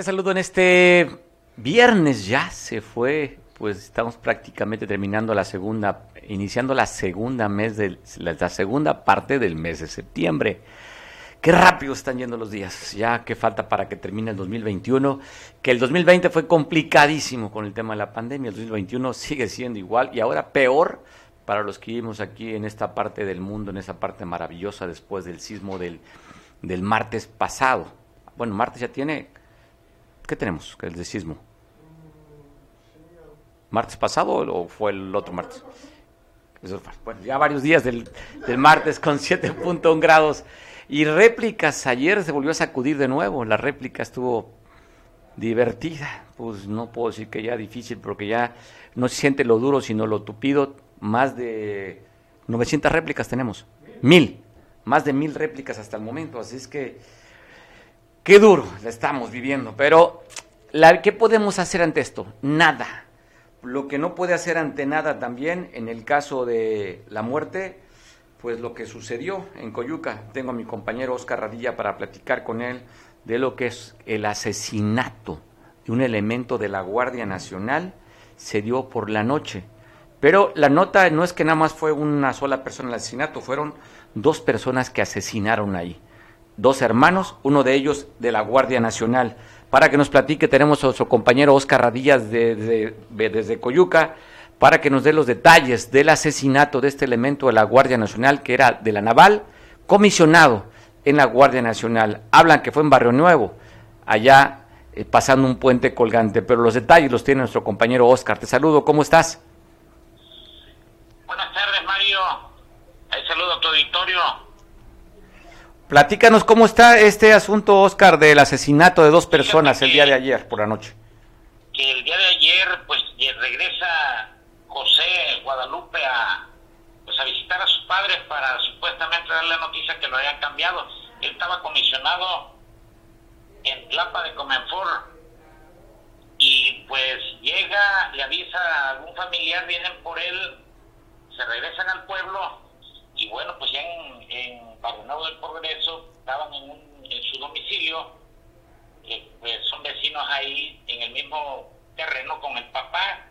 Te saludo en este viernes, ya se fue, pues estamos prácticamente terminando la segunda, iniciando la segunda mes de la segunda parte del mes de septiembre. Qué rápido están yendo los días, ya que falta para que termine el 2021, que el 2020 fue complicadísimo con el tema de la pandemia, el 2021 sigue siendo igual y ahora peor para los que vivimos aquí en esta parte del mundo, en esa parte maravillosa después del sismo del, del martes pasado. Bueno, martes ya tiene ¿Qué tenemos? El de sismo. ¿Martes pasado o fue el otro martes? Bueno, ya varios días del, martes con 7.1 grados. Y réplicas, ayer se volvió a sacudir de nuevo. La réplica estuvo divertida. Pues no puedo decir que ya difícil, porque ya no se siente lo duro, sino lo tupido. Más de 900 réplicas tenemos. Mil. Más de mil réplicas hasta el momento. Así es que Qué duro la estamos viviendo, pero la, ¿qué podemos hacer ante esto? Nada. Lo que no puede hacer ante nada también, en el caso de la muerte, pues lo que sucedió en Coyuca. Tengo a mi compañero Oscar Radilla para platicar con él de lo que es el asesinato de un elemento de la Guardia Nacional, se dio por la noche. Pero la nota no es que nada más fue una sola persona el asesinato, fueron dos personas que asesinaron ahí dos hermanos, uno de ellos de la Guardia Nacional. Para que nos platique, tenemos a nuestro compañero Oscar Radillas de, desde Coyuca, para que nos dé los detalles del asesinato de este elemento de la Guardia Nacional, que era de la Naval, comisionado en la Guardia Nacional. Hablan que fue en Barrio Nuevo, allá eh, pasando un puente colgante, pero los detalles los tiene nuestro compañero Oscar. Te saludo, ¿cómo estás? Buenas tardes, Mario. Ahí saludo a tu auditorio. Platícanos cómo está este asunto, Oscar, del asesinato de dos personas el día de ayer por la noche. Que el día de ayer, pues regresa José Guadalupe a, pues, a visitar a sus padres para supuestamente darle la noticia que lo habían cambiado. Él estaba comisionado en Tlapa de Comenfor y pues llega, le avisa a algún familiar, vienen por él, se regresan al pueblo y bueno, pues ya en, en Barrio del Progreso estaban en, en su domicilio, pues son vecinos ahí en el mismo terreno con el papá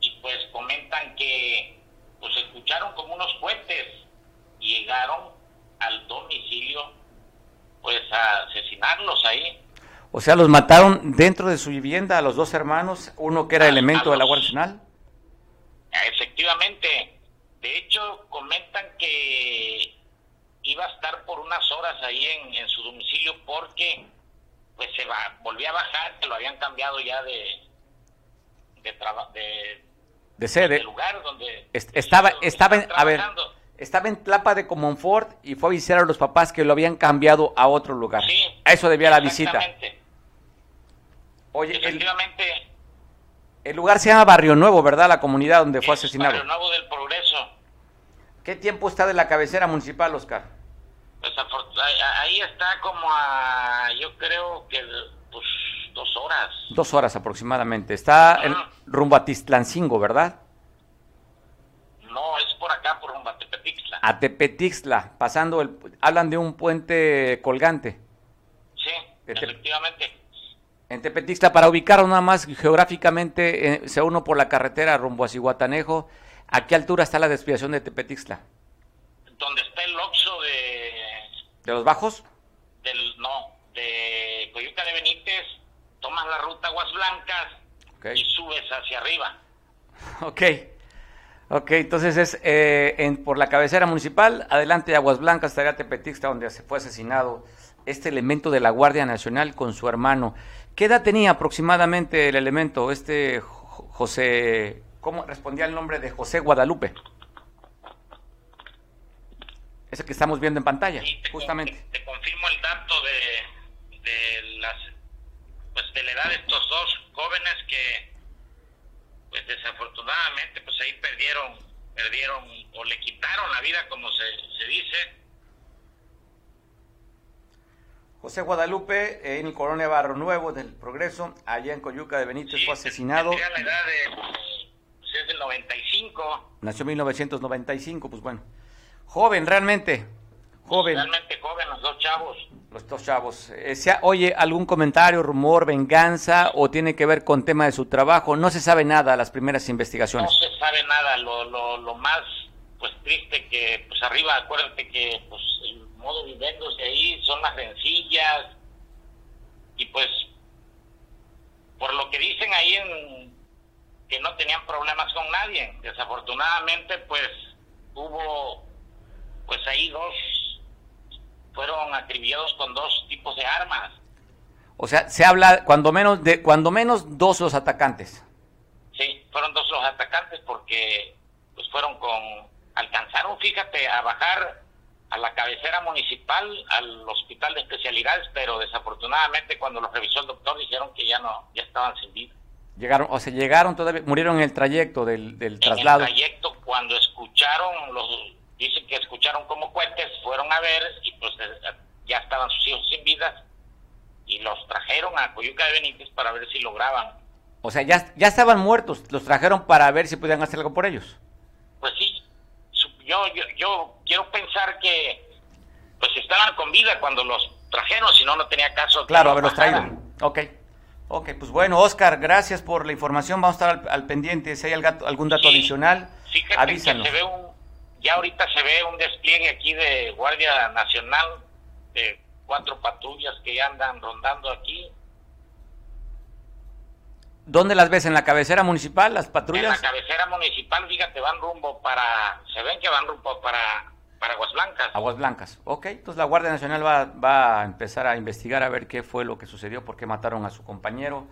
y pues comentan que pues escucharon como unos cohetes y llegaron al domicilio pues a asesinarlos ahí. O sea, los mataron dentro de su vivienda a los dos hermanos, uno que era elemento de la Guardia Nacional. Efectivamente, de hecho, comentan que iba a estar por unas horas ahí en, su domicilio porque pues se va, volvía a bajar, que lo habían cambiado ya de de, de, de sede. De lugar donde estaba estaba en, a ver, estaba en Tlapa de Comonfort y fue a visitar a los papás que lo habían cambiado a otro lugar. Sí, a eso debía la visita. Oye, efectivamente el lugar se llama Barrio Nuevo, ¿verdad? La comunidad donde fue asesinado. Barrio Nuevo del Progreso. ¿Qué tiempo está de la cabecera municipal, Oscar? Pues ahí está como a, yo creo que pues, dos horas. Dos horas aproximadamente. Está en, rumbo a Tistlancingo, ¿verdad? No, es por acá, por rumbo a Tepetixla. A Tepetixla, pasando el... Hablan de un puente colgante. Sí, efectivamente. En Tepetixla, para ubicarlo nada más geográficamente, eh, se uno por la carretera rumbo a Cihuatanejo, ¿a qué altura está la desviación de Tepetixla? Donde está el Oxo de... ¿De los Bajos? Del, no, de Coyuca de Benítez, tomas la ruta Aguas Blancas y subes hacia arriba. Ok. Ok, entonces es eh, en, por la cabecera municipal, adelante de Aguas Blancas, estaría Tepetixla, donde se fue asesinado este elemento de la Guardia Nacional con su hermano. ¿Qué edad tenía aproximadamente el elemento, este José, cómo respondía el nombre de José Guadalupe? Ese que estamos viendo en pantalla, justamente. Te, confirmo el dato de, de, las, pues de la edad de estos dos jóvenes que, pues desafortunadamente, pues ahí perdieron, perdieron o le quitaron la vida, como se, se dice, José Guadalupe, en Colonia Barro Nuevo del Progreso, allá en Coyuca de Benítez, fue asesinado. la edad de, pues, es del 95. Nació en 1995, pues bueno. Joven, realmente. Joven. Realmente joven, los dos chavos. Los dos chavos. Eh, oye, ¿algún comentario, rumor, venganza o tiene que ver con tema de su trabajo? No se sabe nada las primeras investigaciones. No se sabe nada. Lo, lo, lo más pues triste que pues arriba, acuérdate que pues el modo viviéndose ahí son las rencillas y pues por lo que dicen ahí en que no tenían problemas con nadie. Desafortunadamente pues hubo pues ahí dos fueron acribillados con dos tipos de armas. O sea, se habla cuando menos de cuando menos dos los atacantes. Sí, fueron dos los atacantes porque pues fueron con alcanzaron, fíjate, a bajar a la cabecera municipal, al hospital de especialidades, pero desafortunadamente cuando los revisó el doctor dijeron que ya no, ya estaban sin vida. Llegaron, o sea, llegaron todavía, murieron en el trayecto del, del traslado. En el trayecto, cuando escucharon los dicen que escucharon como cohetes, fueron a ver y pues eh, ya estaban sus hijos sin vida y los trajeron a Coyuca de Benítez para ver si lograban. O sea, ya, ya estaban muertos, los trajeron para ver si podían hacer algo por ellos. Pues sí, yo, yo, yo quiero pensar que pues estaban con vida cuando los trajeron, si no, no tenía caso. Claro, haberlos traído. Ok. Ok, pues bueno, Oscar, gracias por la información. Vamos a estar al, pendiente. Si hay algún dato adicional, avísanos. se ve un, ya ahorita se ve un despliegue aquí de Guardia Nacional, de cuatro patrullas que ya andan rondando aquí. ¿Dónde las ves? ¿En la cabecera municipal, las patrullas? En la cabecera municipal, fíjate, van rumbo para, se ven que van rumbo para, para Aguas Blancas. Aguas Blancas, ok. Entonces la Guardia Nacional va, va a empezar a investigar a ver qué fue lo que sucedió, por qué mataron a su compañero.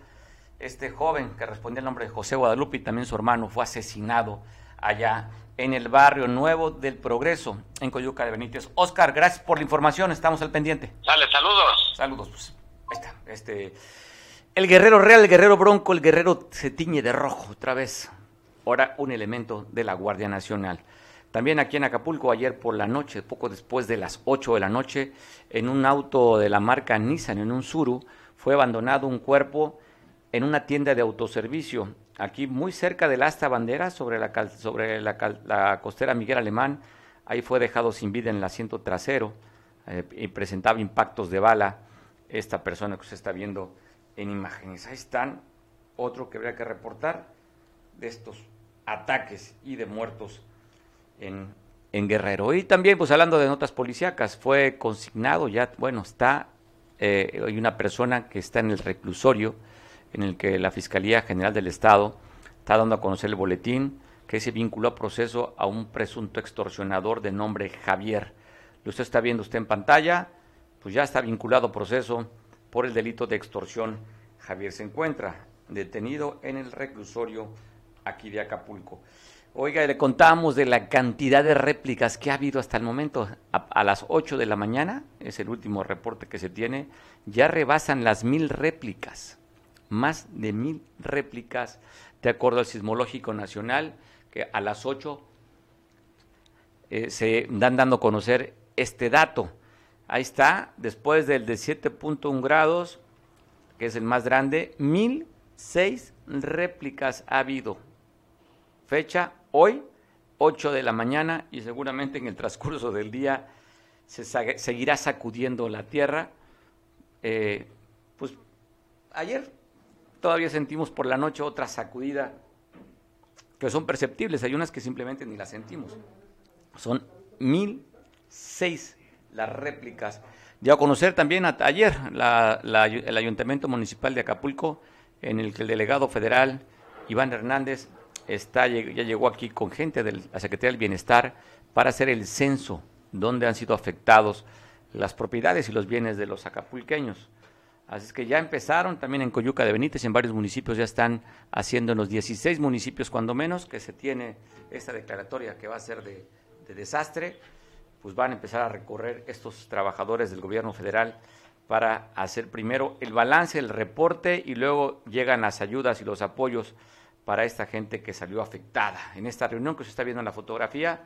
Este joven que respondía el nombre de José Guadalupe y también su hermano fue asesinado allá en el barrio Nuevo del Progreso, en Coyuca de Benítez. Oscar, gracias por la información, estamos al pendiente. Sale, saludos. Saludos, pues. Ahí está, este... El guerrero real, el guerrero bronco, el guerrero se tiñe de rojo otra vez. Ahora un elemento de la Guardia Nacional. También aquí en Acapulco, ayer por la noche, poco después de las 8 de la noche, en un auto de la marca Nissan, en un Suru, fue abandonado un cuerpo en una tienda de autoservicio aquí muy cerca del asta bandera, sobre la, sobre la, costera Miguel Alemán, ahí fue dejado sin vida en el asiento trasero eh, y presentaba impactos de bala esta persona que usted está viendo en imágenes. Ahí están, otro que habría que reportar de estos ataques y de muertos en, en Guerrero. Y también, pues hablando de notas policíacas, fue consignado ya, bueno, está, eh, hay una persona que está en el reclusorio, en el que la Fiscalía General del Estado está dando a conocer el boletín que se vinculó a proceso a un presunto extorsionador de nombre Javier. Lo usted está viendo usted en pantalla, pues ya está vinculado a proceso por el delito de extorsión. Javier se encuentra detenido en el reclusorio aquí de Acapulco. Oiga, le contamos de la cantidad de réplicas que ha habido hasta el momento. A, a, las 8 de la mañana, es el último reporte que se tiene, ya rebasan las mil réplicas más de mil réplicas de acuerdo al Sismológico Nacional, que a las 8 eh, se dan dando a conocer este dato. Ahí está, después del de 7.1 grados, que es el más grande, seis réplicas ha habido. Fecha hoy, 8 de la mañana, y seguramente en el transcurso del día se seguirá sacudiendo la tierra. Eh, pues ayer todavía sentimos por la noche otra sacudida que son perceptibles, hay unas que simplemente ni las sentimos. Son mil seis las réplicas. Ya a conocer también ayer el Ayuntamiento Municipal de Acapulco, en el que el delegado federal Iván Hernández está, ya llegó aquí con gente de la Secretaría del Bienestar para hacer el censo donde han sido afectados las propiedades y los bienes de los acapulqueños. Así es que ya empezaron también en Coyuca de Benítez, en varios municipios ya están haciendo en los 16 municipios cuando menos que se tiene esta declaratoria que va a ser de, desastre, pues van a empezar a recorrer estos trabajadores del gobierno federal para hacer primero el balance, el reporte y luego llegan las ayudas y los apoyos para esta gente que salió afectada. En esta reunión que se está viendo en la fotografía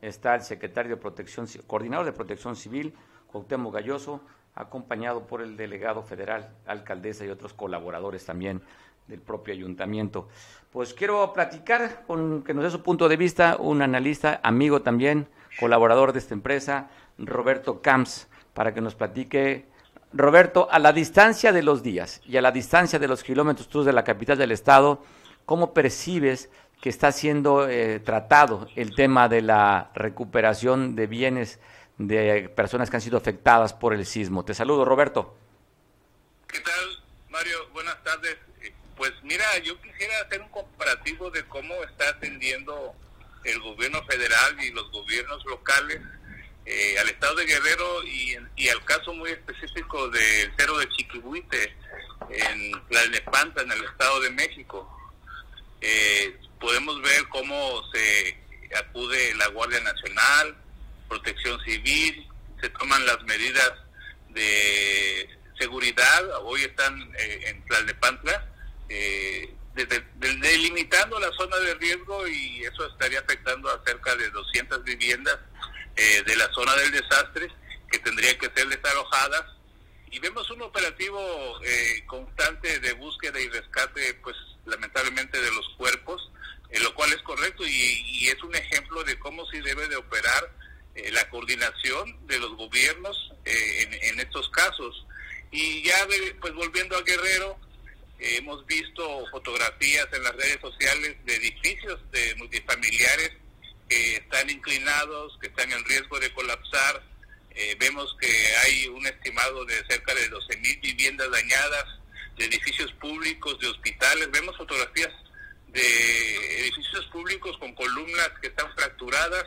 está el secretario de Protección, coordinador de Protección Civil, Cuauhtémoc Galloso, acompañado por el delegado federal, alcaldesa y otros colaboradores también del propio ayuntamiento. Pues quiero platicar con que nos dé su punto de vista un analista, amigo también, colaborador de esta empresa, Roberto Camps, para que nos platique Roberto, a la distancia de los días y a la distancia de los kilómetros tú de la capital del estado, ¿cómo percibes que está siendo eh, tratado el tema de la recuperación de bienes de personas que han sido afectadas por el sismo? Te saludo, Roberto. ¿Qué tal, Mario? Buenas tardes. Eh, pues mira, yo quisiera hacer un comparativo de cómo está atendiendo el gobierno federal y los gobiernos locales eh, al estado de Guerrero y, al caso muy específico del cerro de Chiquihuite en Tlalnepanta, en el estado de México. Eh, podemos ver cómo se acude la Guardia Nacional, Protección Civil, se toman las medidas de seguridad, hoy están eh, en Tlalnepantla, eh, delimitando la zona de riesgo y eso estaría afectando a cerca de 200 viviendas eh, de la zona del desastre que tendrían que ser desalojadas. Y vemos un operativo eh, constante de búsqueda y rescate pues lamentablemente de los cuerpos eh, lo cual es correcto y, es un ejemplo de cómo se debe de operar la coordinación de los gobiernos en, en, estos casos. Y ya pues volviendo a Guerrero hemos visto fotografías en las redes sociales de edificios de multifamiliares que están inclinados, que están en riesgo de colapsar. Eh, vemos que hay un estimado de cerca de 12 mil viviendas dañadas, de edificios públicos, de hospitales. Vemos fotografías de edificios públicos con columnas que están fracturadas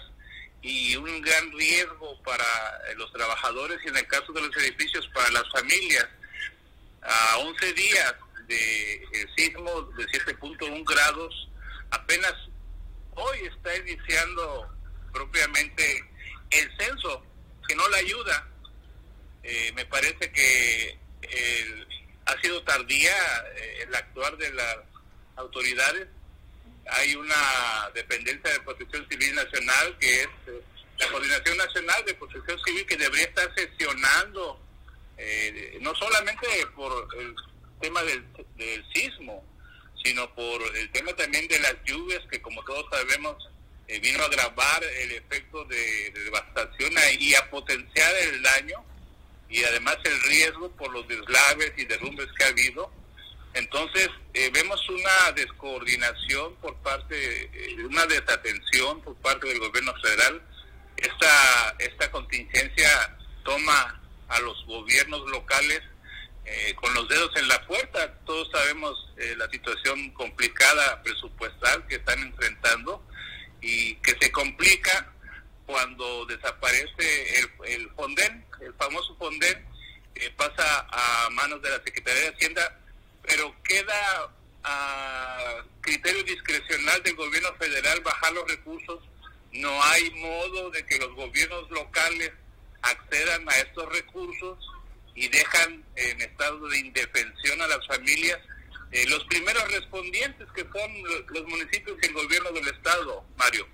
y un gran riesgo para los trabajadores y en el caso de los edificios para las familias. A 11 días de sismo de 7.1 grados, apenas hoy está iniciando propiamente el censo, que no le ayuda. Eh, me parece que ha sido tardía eh, el actuar de las autoridades. Hay una dependencia de Protección Civil Nacional que es eh, la Coordinación Nacional de Protección Civil que debería estar sesionando, no solamente por el tema del, del sismo, sino por el tema también de las lluvias, que como todos sabemos, eh, vino a agravar el efecto de, devastación y a potenciar el daño y además el riesgo por los deslaves y derrumbes que ha habido. Entonces, eh, vemos una descoordinación por parte, eh, una desatención por parte del gobierno federal. Esta, esta contingencia toma a los gobiernos locales eh, con los dedos en la puerta. Todos sabemos eh, la situación complicada presupuestal que están enfrentando y que se complica cuando desaparece el, el Fonden, el famoso Fonden, pasa a manos de la Secretaría de Hacienda, pero queda a criterio discrecional del gobierno federal bajar los recursos. No hay modo de que los gobiernos locales accedan a estos recursos y dejan en estado de indefensión a las familias. Eh, los primeros respondientes que son los municipios y el gobierno del estado, Mario.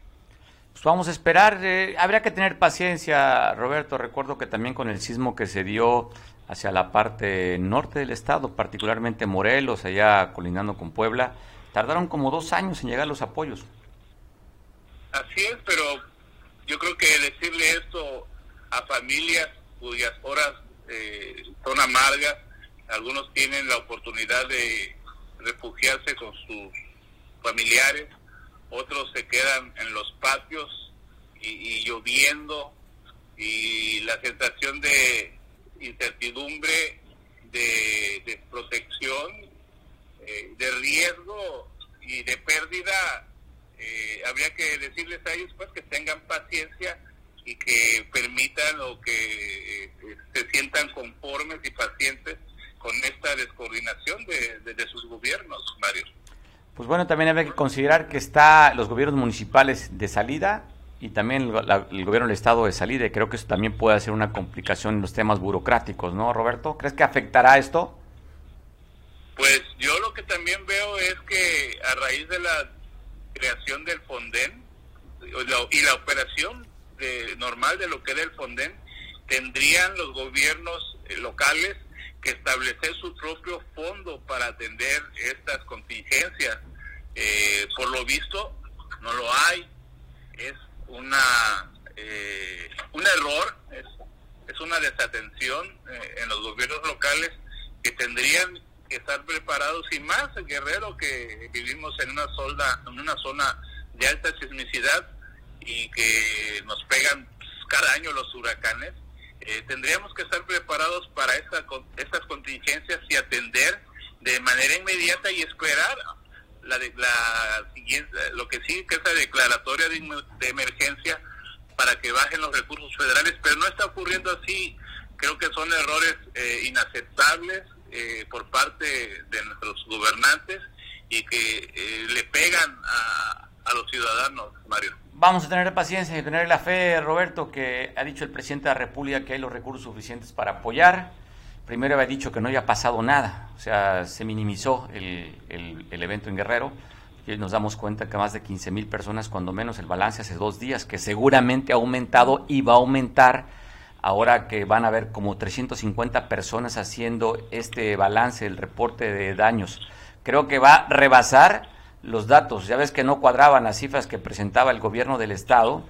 Pues vamos a esperar, eh, habría que tener paciencia, Roberto. Recuerdo que también con el sismo que se dio hacia la parte norte del estado, particularmente Morelos, allá colinando con Puebla, tardaron como dos años en llegar los apoyos. Así es, pero yo creo que decirle esto a familias cuyas horas eh, son amargas, algunos tienen la oportunidad de refugiarse con sus familiares, otros se quedan en los patios y, lloviendo y la sensación de incertidumbre, de, de protección, eh, de riesgo y de pérdida, eh, habría que decirles a ellos pues que tengan paciencia y que permitan o que eh, se sientan conformes y pacientes con esta descoordinación de, sus gobiernos, Mario. Pues bueno, también hay que considerar que está los gobiernos municipales de salida y también el, gobierno del estado de salida y creo que eso también puede ser una complicación en los temas burocráticos, ¿no, Roberto? ¿Crees que afectará esto? Pues yo lo que también veo es que a raíz de la creación del Fonden y la operación de, normal de lo que era el Fonden, tendrían los gobiernos eh, locales que establecer su propio fondo para atender estas contingencias. Eh, por lo visto, no lo hay. Es una eh, un error, es, es una desatención eh, en los gobiernos locales que tendrían que estar preparados y más Guerrero que vivimos en una zona, en una zona de alta sismicidad y que nos pegan cada año los huracanes, eh, tendríamos que estar preparados para esta, estas contingencias y atender de manera inmediata y esperar la, la siguiente, lo que sí que es la declaratoria de, emergencia para que bajen los recursos federales, pero no está ocurriendo así. Creo que son errores eh, inaceptables eh, por parte de nuestros gobernantes y que eh, le pegan a, a los ciudadanos, Mario. Vamos a tener paciencia y tener la fe, Roberto, que ha dicho el presidente de la República que hay los recursos suficientes para apoyar primero había dicho que no había pasado nada, o sea, se minimizó el, el, evento en Guerrero y nos damos cuenta que más de 15 mil personas, cuando menos el balance hace dos días, que seguramente ha aumentado y va a aumentar ahora que van a haber como 350 personas haciendo este balance, el reporte de daños. Creo que va a rebasar los datos. Ya ves que no cuadraban las cifras que presentaba el gobierno del Estado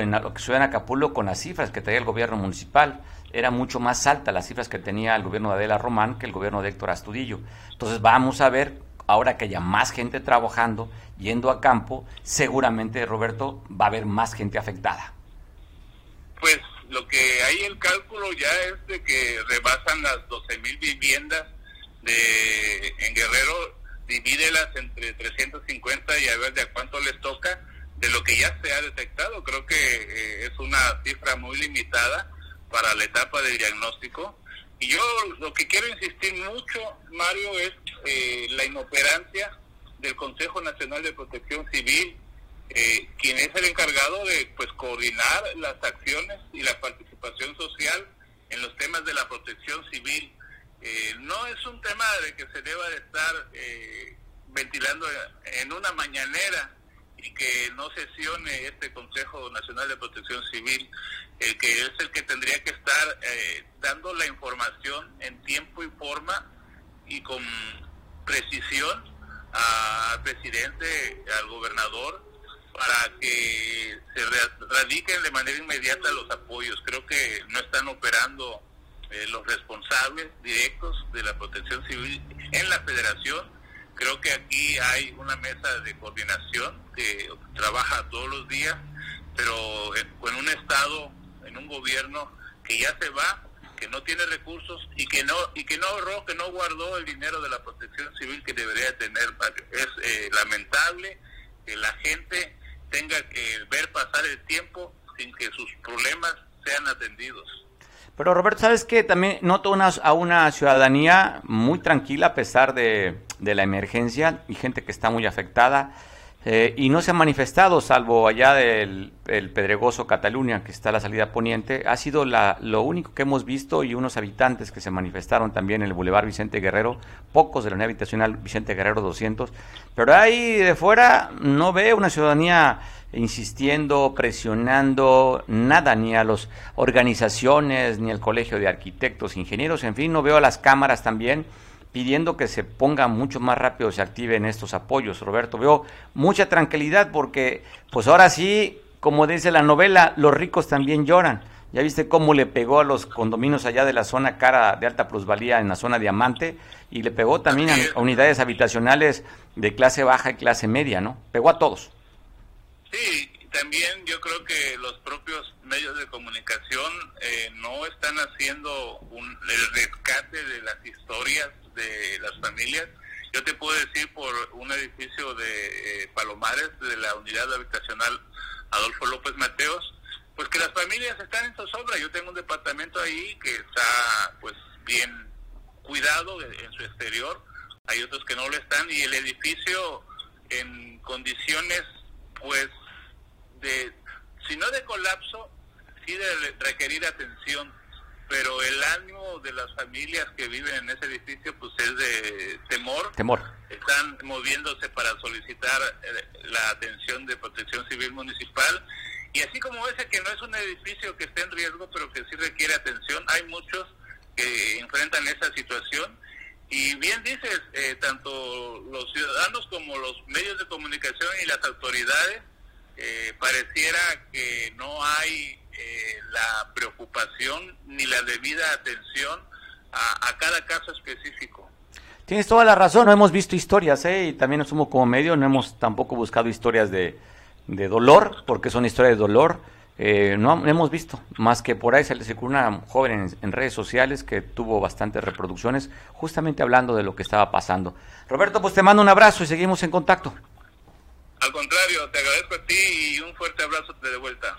en lo que suena Acapulco con las cifras que traía el gobierno municipal era mucho más alta las cifras que tenía el gobierno de Adela Román que el gobierno de Héctor Astudillo. Entonces vamos a ver, ahora que haya más gente trabajando, yendo a campo, seguramente, Roberto, va a haber más gente afectada. Pues lo que hay el cálculo ya es de que rebasan las 12 mil viviendas de en Guerrero, divídelas entre 350 y a ver de a cuánto les toca de lo que ya se ha detectado. Creo que eh, es una cifra muy limitada para la etapa de diagnóstico. Y yo lo que quiero insistir mucho, Mario, es eh, la inoperancia del Consejo Nacional de Protección Civil, eh, quien es el encargado de pues coordinar las acciones y la participación social en los temas de la protección civil. Eh, no es un tema de que se deba de estar ventilando en una mañanera y que no sesione este Consejo Nacional de Protección Civil, el que es el que tendría que estar eh, dando la información en tiempo y forma y con precisión al presidente, al gobernador, para que se radiquen de manera inmediata los apoyos. Creo que no están operando eh, los responsables directos de la protección civil en la federación Creo que aquí hay una mesa de coordinación que trabaja todos los días, pero con un Estado, en un gobierno que ya se va, que no tiene recursos y que no y que no ahorró, que no guardó el dinero de la protección civil que debería tener. Es eh, lamentable que la gente tenga que ver pasar el tiempo sin que sus problemas sean atendidos. Pero Roberto, ¿sabes qué? También noto a una ciudadanía muy tranquila a pesar de, la emergencia y gente que está muy afectada. Eh, y no se han manifestado, salvo allá del Pedregoso Cataluña, que está la salida poniente. Ha sido la, lo único que hemos visto y unos habitantes que se manifestaron también en el Boulevard Vicente Guerrero, pocos de la unidad habitacional Vicente Guerrero 200. Pero ahí de fuera no veo una ciudadanía insistiendo, presionando, nada, ni a las organizaciones, ni al Colegio de Arquitectos, Ingenieros, en fin, no veo a las cámaras también pidiendo que se ponga mucho más rápido, se activen estos apoyos, Roberto. Veo mucha tranquilidad porque, pues ahora sí, como dice la novela, los ricos también lloran. Ya viste cómo le pegó a los condominios allá de la zona cara de alta plusvalía en la zona diamante y le pegó también a unidades habitacionales de clase baja y clase media, ¿no? Pegó a todos. Sí, también yo creo que los propios medios de comunicación eh, no están haciendo un, el rescate de las historias de las familias. Yo te puedo decir por un edificio de eh, Palomares, de la unidad habitacional Adolfo López Mateos, pues que las familias están en zozobra. Yo tengo un departamento ahí que está pues bien cuidado en su exterior, hay otros que no lo están y el edificio en condiciones pues de, si no de colapso, sí de requerir atención, pero el ánimo de las familias que viven en ese edificio pues es de temor. Temor. Están moviéndose para solicitar eh, la atención de protección civil municipal. Y así como ese que no es un edificio que esté en riesgo, pero que sí requiere atención, hay muchos que enfrentan esa situación. Y bien dices, eh, tanto los ciudadanos como los medios de comunicación y las autoridades eh, pareciera que no hay eh, la preocupación ni la debida atención a, a cada caso específico. Tienes toda la razón, no hemos visto historias, ¿eh? y también sumo como medio, no hemos tampoco buscado historias de, de dolor, porque son historias de dolor. Eh, no, hemos visto, más que por ahí se le circuló una joven en, redes sociales que tuvo bastantes reproducciones, justamente hablando de lo que estaba pasando. Roberto, pues te mando un abrazo y seguimos en contacto. Al contrario, te agradezco a ti y un fuerte abrazo de vuelta.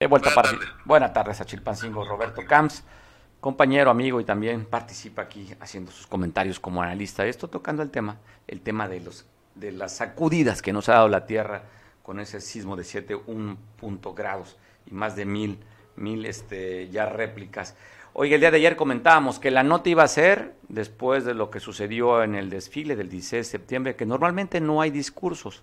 De vuelta Buenas tardes. Buenas tardes a Chilpancingo, Roberto Camps compañero, amigo y también participa aquí haciendo sus comentarios como analista. Esto tocando el tema, el tema de los de las sacudidas que nos ha dado la Tierra con ese sismo de 7.1 grados y más de mil, mil este, ya réplicas. Oye, el día de ayer comentábamos que la nota iba a ser, después de lo que sucedió en el desfile del 16 de septiembre, que normalmente no hay discursos,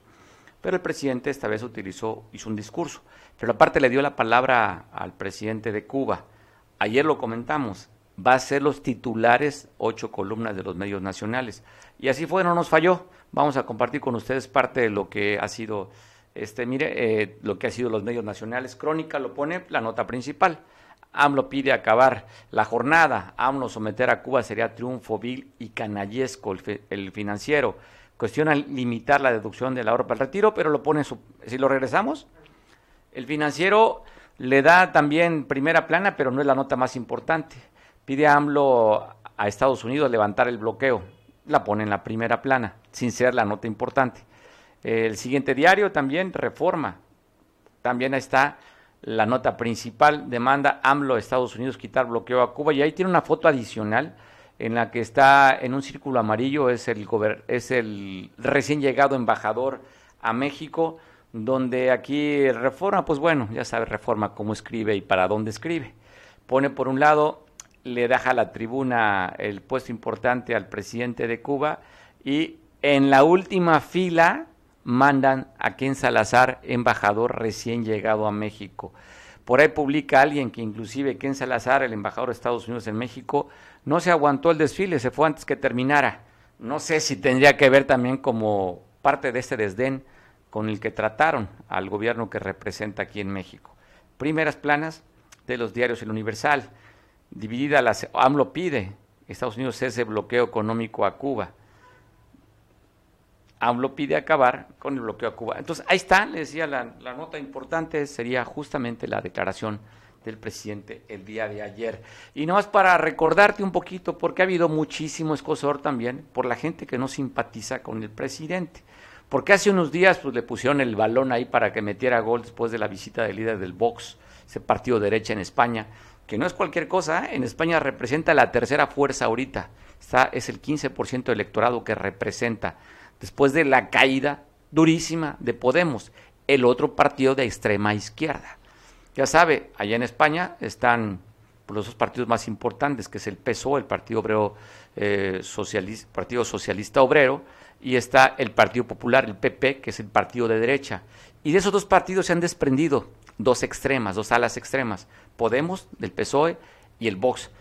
pero el presidente esta vez utilizó, hizo un discurso, pero aparte le dio la palabra al presidente de Cuba, ayer lo comentamos, va a ser los titulares ocho columnas de los medios nacionales. Y así fue, no nos falló. Vamos a compartir con ustedes parte de lo que ha sido, este, mire, eh, lo que ha sido los medios nacionales. Crónica lo pone la nota principal. AMLO pide acabar la jornada. AMLO someter a Cuba sería triunfo vil y canallesco el, financiero. Cuestiona limitar la deducción del ahorro para el retiro, pero lo pone su, si lo regresamos. El financiero le da también primera plana, pero no es la nota más importante. Pide a AMLO a Estados Unidos levantar el bloqueo. La pone en la primera plana, sin ser la nota importante. El siguiente diario también, Reforma. También está la nota principal, demanda AMLO a Estados Unidos quitar bloqueo a Cuba. Y ahí tiene una foto adicional en la que está en un círculo amarillo, es el, recién llegado embajador a México donde aquí Reforma, pues bueno, ya sabe Reforma cómo escribe y para dónde escribe. Pone por un lado, le deja la tribuna el puesto importante al presidente de Cuba y en la última fila mandan a Ken Salazar, embajador recién llegado a México. Por ahí publica alguien que inclusive Ken Salazar, el embajador de Estados Unidos en México, no se aguantó el desfile, se fue antes que terminara. No sé si tendría que ver también como parte de este desdén con el que trataron al gobierno que representa aquí en México. Primeras planas de los diarios El Universal, dividida la AMLO pide Estados Unidos ese bloqueo económico a Cuba. AMLO pide acabar con el bloqueo a Cuba. Entonces, ahí está, le decía, la, nota importante sería justamente la declaración del presidente el día de ayer. Y no más para recordarte un poquito, porque ha habido muchísimo escosor también por la gente que no simpatiza con el presidente. Porque hace unos días pues, le pusieron el balón ahí para que metiera gol después de la visita del líder del Vox, ese partido derecha en España, que no es cualquier cosa, ¿eh? en España representa la tercera fuerza ahorita, Está, es el 15% del electorado que representa, después de la caída durísima de Podemos, el otro partido de extrema izquierda. Ya sabe, allá en España están pues, los dos partidos más importantes, que es el PSOE, el Partido Obrero eh, Socialista, Partido Socialista Obrero, y está el Partido Popular, el PP, que es el partido de derecha. Y de esos dos partidos se han desprendido dos extremas, dos alas extremas, Podemos del PSOE y el Vox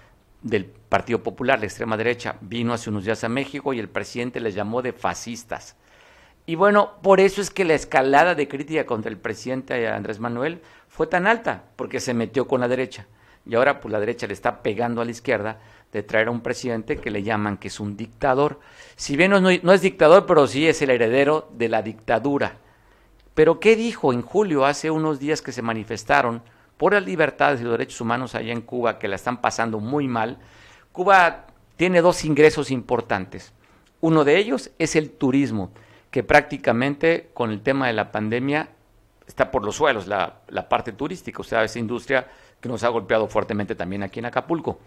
del Partido Popular, la extrema derecha, vino hace unos días a México y el presidente les llamó de fascistas. Y bueno, por eso es que la escalada de crítica contra el presidente Andrés Manuel fue tan alta, porque se metió con la derecha. Y ahora pues la derecha le está pegando a la izquierda de traer a un presidente que le llaman que es un dictador. Si bien no, es dictador, pero sí es el heredero de la dictadura. Pero ¿qué dijo en julio, hace unos días que se manifestaron por las libertades y los derechos humanos allá en Cuba, que la están pasando muy mal? Cuba tiene dos ingresos importantes. Uno de ellos es el turismo, que prácticamente con el tema de la pandemia está por los suelos, la, parte turística, o sea, esa industria que nos ha golpeado fuertemente también aquí en Acapulco.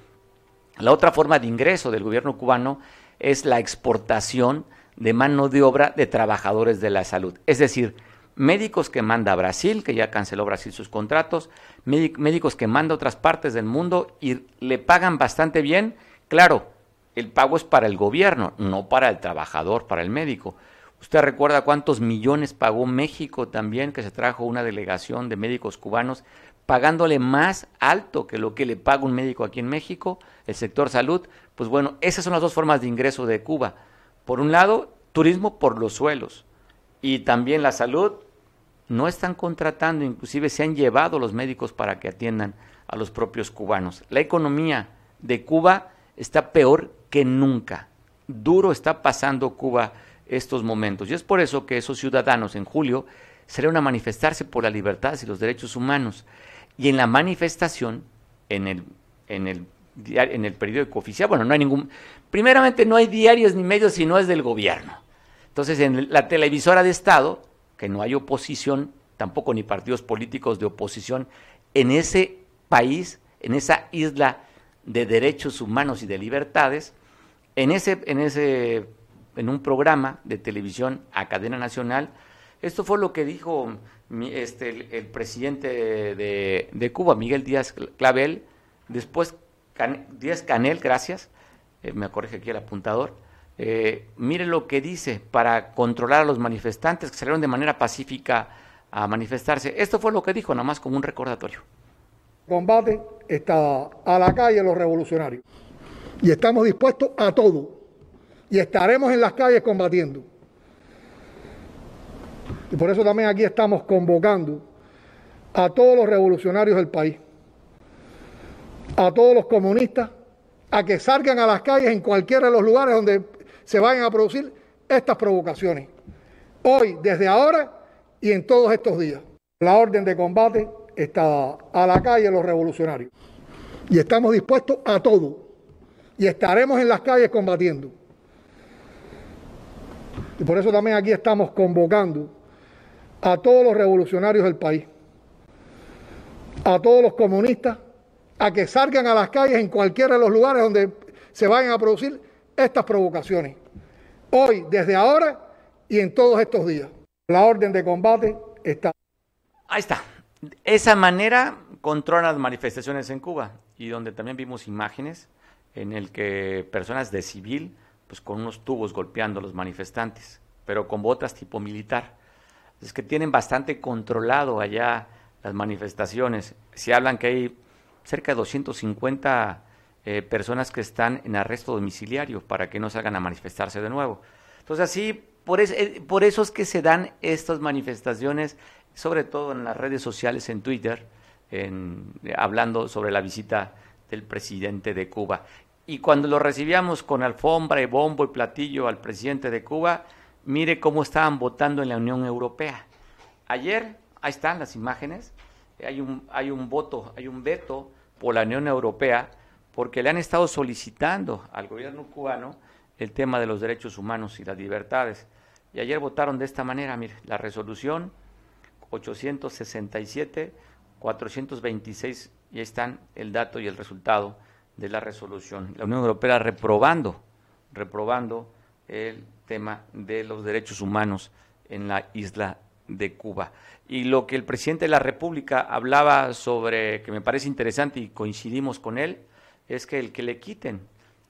La otra forma de ingreso del gobierno cubano es la exportación de mano de obra de trabajadores de la salud. Es decir, médicos que manda a Brasil, que ya canceló Brasil sus contratos, médicos que manda a otras partes del mundo y le pagan bastante bien. Claro, el pago es para el gobierno, no para el trabajador, para el médico. ¿Usted recuerda cuántos millones pagó México también, que se trajo una delegación de médicos cubanos pagándole más alto que lo que le paga un médico aquí en México, el sector salud, pues bueno, esas son las dos formas de ingreso de Cuba. Por un lado, turismo por los suelos y también la salud no están contratando, inclusive se han llevado los médicos para que atiendan a los propios cubanos. La economía de Cuba está peor que nunca. Duro está pasando Cuba estos momentos. Y es por eso que esos ciudadanos en julio salieron a manifestarse por las libertades y los derechos humanos. Y en la manifestación, en el, en el, en el periódico oficial, bueno, no hay ningún, primeramente no hay diarios ni medios, sino es del gobierno. Entonces, en la televisora de Estado, que no hay oposición, tampoco ni partidos políticos de oposición, en ese país, en esa isla de derechos humanos y de libertades, en ese, en ese, en un programa de televisión a cadena nacional, esto fue lo que dijo este, el, presidente de, Cuba, Miguel Díaz Clavel, después Díaz Canel, gracias, eh, me corrige aquí el apuntador, eh, mire lo que dice para controlar a los manifestantes que salieron de manera pacífica a manifestarse. Esto fue lo que dijo, nada más como un recordatorio. Combate está a la calle los revolucionarios y estamos dispuestos a todo y estaremos en las calles combatiendo. Y por eso también aquí estamos convocando a todos los revolucionarios del país, a todos los comunistas, a que salgan a las calles en cualquiera de los lugares donde se vayan a producir estas provocaciones. Hoy, desde ahora y en todos estos días. La orden de combate está a la calle los revolucionarios. Y estamos dispuestos a todo. Y estaremos en las calles combatiendo. Y por eso también aquí estamos convocando a todos los revolucionarios del país, a todos los comunistas, a que salgan a las calles en cualquiera de los lugares donde se vayan a producir estas provocaciones. Hoy, desde ahora y en todos estos días. La orden de combate está. Ahí está. Esa manera controla las manifestaciones en Cuba y donde también vimos imágenes en el que personas de civil, pues con unos tubos golpeando a los manifestantes, pero con botas tipo militar. Es que tienen bastante controlado allá las manifestaciones. Se hablan que hay cerca de 250 eh, personas que están en arresto domiciliario para que no salgan a manifestarse de nuevo. Entonces así, por, eh, por eso es que se dan estas manifestaciones, sobre todo en las redes sociales, en Twitter, en, hablando sobre la visita del presidente de Cuba. Y cuando lo recibíamos con alfombra y bombo y platillo al presidente de Cuba, mire cómo estaban votando en la Unión Europea. Ayer, ahí están las imágenes, hay un, hay un voto, hay un veto por la Unión Europea porque le han estado solicitando al gobierno cubano el tema de los derechos humanos y las libertades. Y ayer votaron de esta manera, mire, la resolución 867, 426, y ahí están el dato y el resultado de la resolución. La Unión Europea reprobando, reprobando el tema de los derechos humanos en la isla de Cuba. Y lo que el presidente de la República hablaba sobre, que me parece interesante y coincidimos con él, es que el que le quiten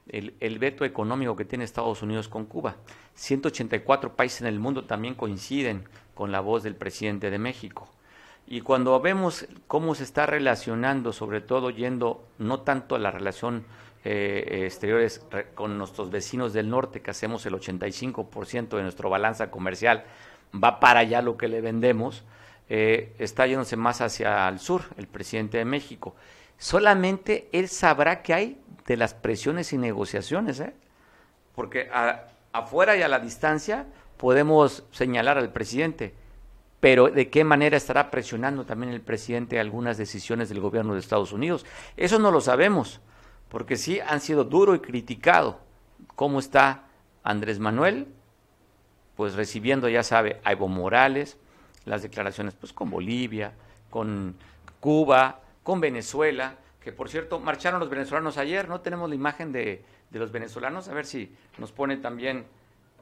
el, veto económico que tiene Estados Unidos con Cuba. 184 países en el mundo también coinciden con la voz del presidente de México. Y cuando vemos cómo se está relacionando, sobre todo yendo no tanto a la relación eh, exteriores con nuestros vecinos del norte, que hacemos el 85% de nuestra balanza comercial, va para allá lo que le vendemos, eh, está yéndose más hacia el sur, el presidente de México solamente él sabrá qué hay de las presiones y negociaciones, ¿eh? porque afuera y a la distancia podemos señalar al presidente, pero de qué manera estará presionando también el presidente algunas decisiones del gobierno de Estados Unidos. Eso no lo sabemos, porque sí han sido duro y criticado cómo está Andrés Manuel, pues recibiendo, ya sabe, a Evo Morales, las declaraciones pues con Bolivia, con Cuba, con Venezuela, que por cierto, marcharon los venezolanos ayer, no tenemos la imagen de, los venezolanos, a ver si nos pone también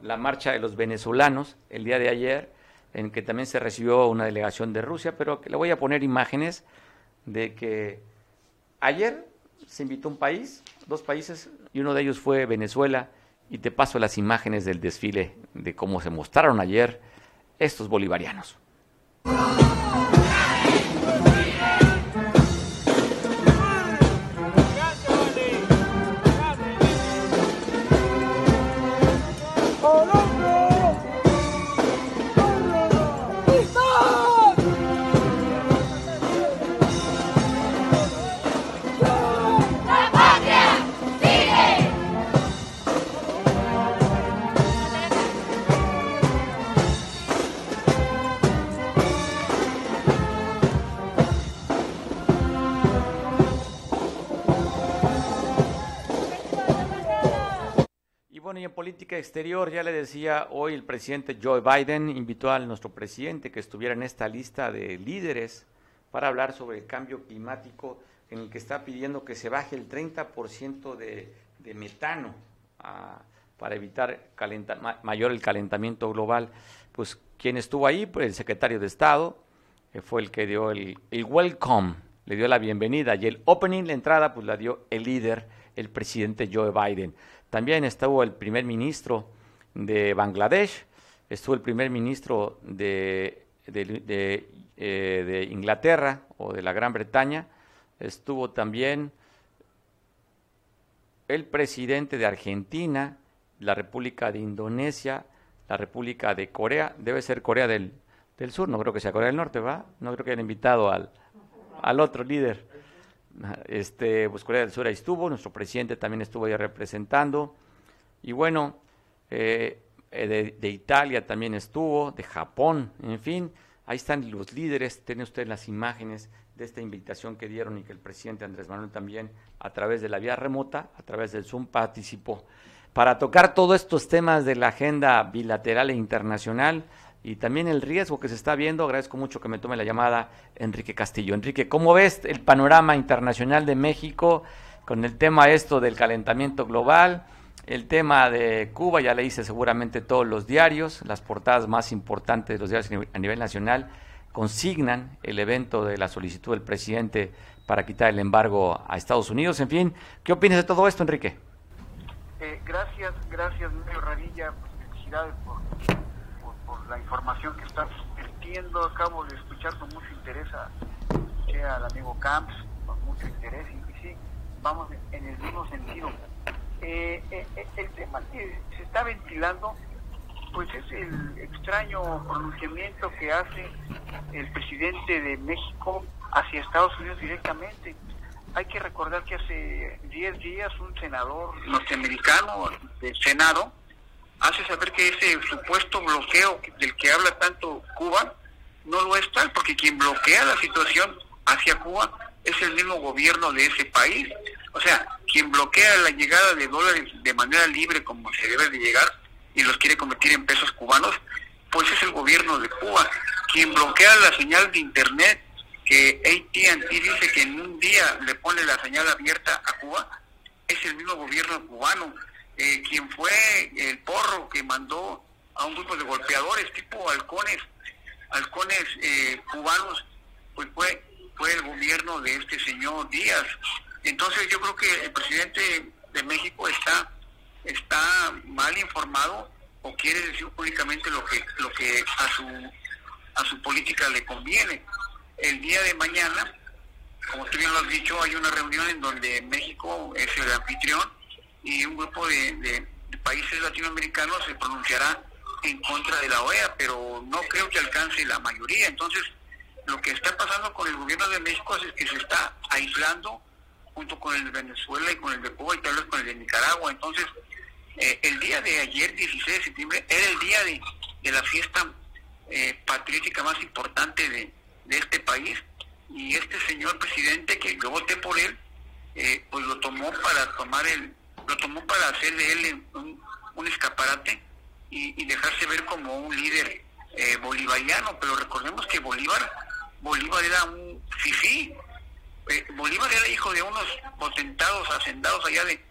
la marcha de los venezolanos el día de ayer, en que también se recibió una delegación de Rusia, pero le voy a poner imágenes de que ayer se invitó un país, dos países, y uno de ellos fue Venezuela, y te paso las imágenes del desfile de cómo se mostraron ayer estos bolivarianos. En política exterior, ya le decía, hoy el presidente Joe Biden invitó a nuestro presidente que estuviera en esta lista de líderes para hablar sobre el cambio climático en el que está pidiendo que se baje el 30% de, de metano ah, para evitar mayor el calentamiento global. Pues quien estuvo ahí, pues el secretario de Estado, que fue el que dio el welcome, le dio la bienvenida y el opening, la entrada, pues la dio el líder, el presidente Joe Biden. También estuvo el primer ministro de Bangladesh, estuvo el primer ministro eh, de Inglaterra o de la Gran Bretaña, estuvo también el presidente de Argentina, la República de Indonesia, la República de Corea, debe ser Corea del, Sur, no creo que sea Corea del Norte, ¿va? No creo que hayan invitado al otro líder. Este, pues Corea del Sur ahí estuvo, nuestro presidente también estuvo ahí representando. Y bueno, eh, eh, de, de, Italia también estuvo, de Japón, en fin, ahí están los líderes, tiene usted las imágenes de esta invitación que dieron y que el presidente Andrés Manuel también a través de la vía remota, a través del Zoom participó, para tocar todos estos temas de la agenda bilateral e internacional y también el riesgo que se está viendo. Agradezco mucho que me tome la llamada Enrique Castillo. Enrique, ¿cómo ves el panorama internacional de México con el tema esto del calentamiento global? El tema de Cuba, ya le hice seguramente todos los diarios, las portadas más importantes de los diarios a nivel nacional consignan el evento de la solicitud del presidente para quitar el embargo a Estados Unidos. En fin, ¿qué opinas de todo esto, Enrique? Eh, gracias, gracias, Mario Radilla. Felicidades por, por, la información que estás vertiendo. Acabo de escuchar con mucho interés a, al amigo Camps, con mucho interés, y, sí, vamos en el mismo sentido. Eh, eh, el tema que se está ventilando pues es el extraño pronunciamiento que hace el presidente de México hacia Estados Unidos directamente. Hay que recordar que hace 10 días un senador norteamericano del Senado hace saber que ese supuesto bloqueo del que habla tanto Cuba no lo es tal, porque quien bloquea la situación hacia Cuba es el mismo gobierno de ese país. O sea, quien bloquea la llegada de dólares de manera libre como se debe de llegar y los quiere convertir en pesos cubanos, pues es el gobierno de Cuba. Quien bloquea la señal de Internet, que AT&T dice que en un día le pone la señal abierta a Cuba, es el mismo gobierno cubano. Eh, quien fue el porro que mandó a un grupo de golpeadores tipo halcones, halcones eh, cubanos, pues fue, fue el gobierno de este señor Díaz. Entonces yo creo que el presidente de México está está mal informado o quiere decir únicamente lo que lo que a su a su política le conviene. El día de mañana, como tú bien lo has dicho, hay una reunión en donde México es el anfitrión y un grupo de, países latinoamericanos se pronunciará en contra de la OEA, pero no creo que alcance la mayoría. Entonces, lo que está pasando con el gobierno de México es que se está aislando junto con el de Venezuela y con el de Cuba y tal vez con el de Nicaragua. Entonces, eh, el día de ayer, 16 de septiembre, era el día de, la fiesta eh, patriótica más importante de, este país y este señor presidente que yo voté por él, eh, pues lo tomó para tomar el, lo tomó para hacer de él un, escaparate y, dejarse ver como un líder eh, bolivariano, pero recordemos que Bolívar, Bolívar era un fifí, Bolívar era hijo de unos potentados hacendados allá de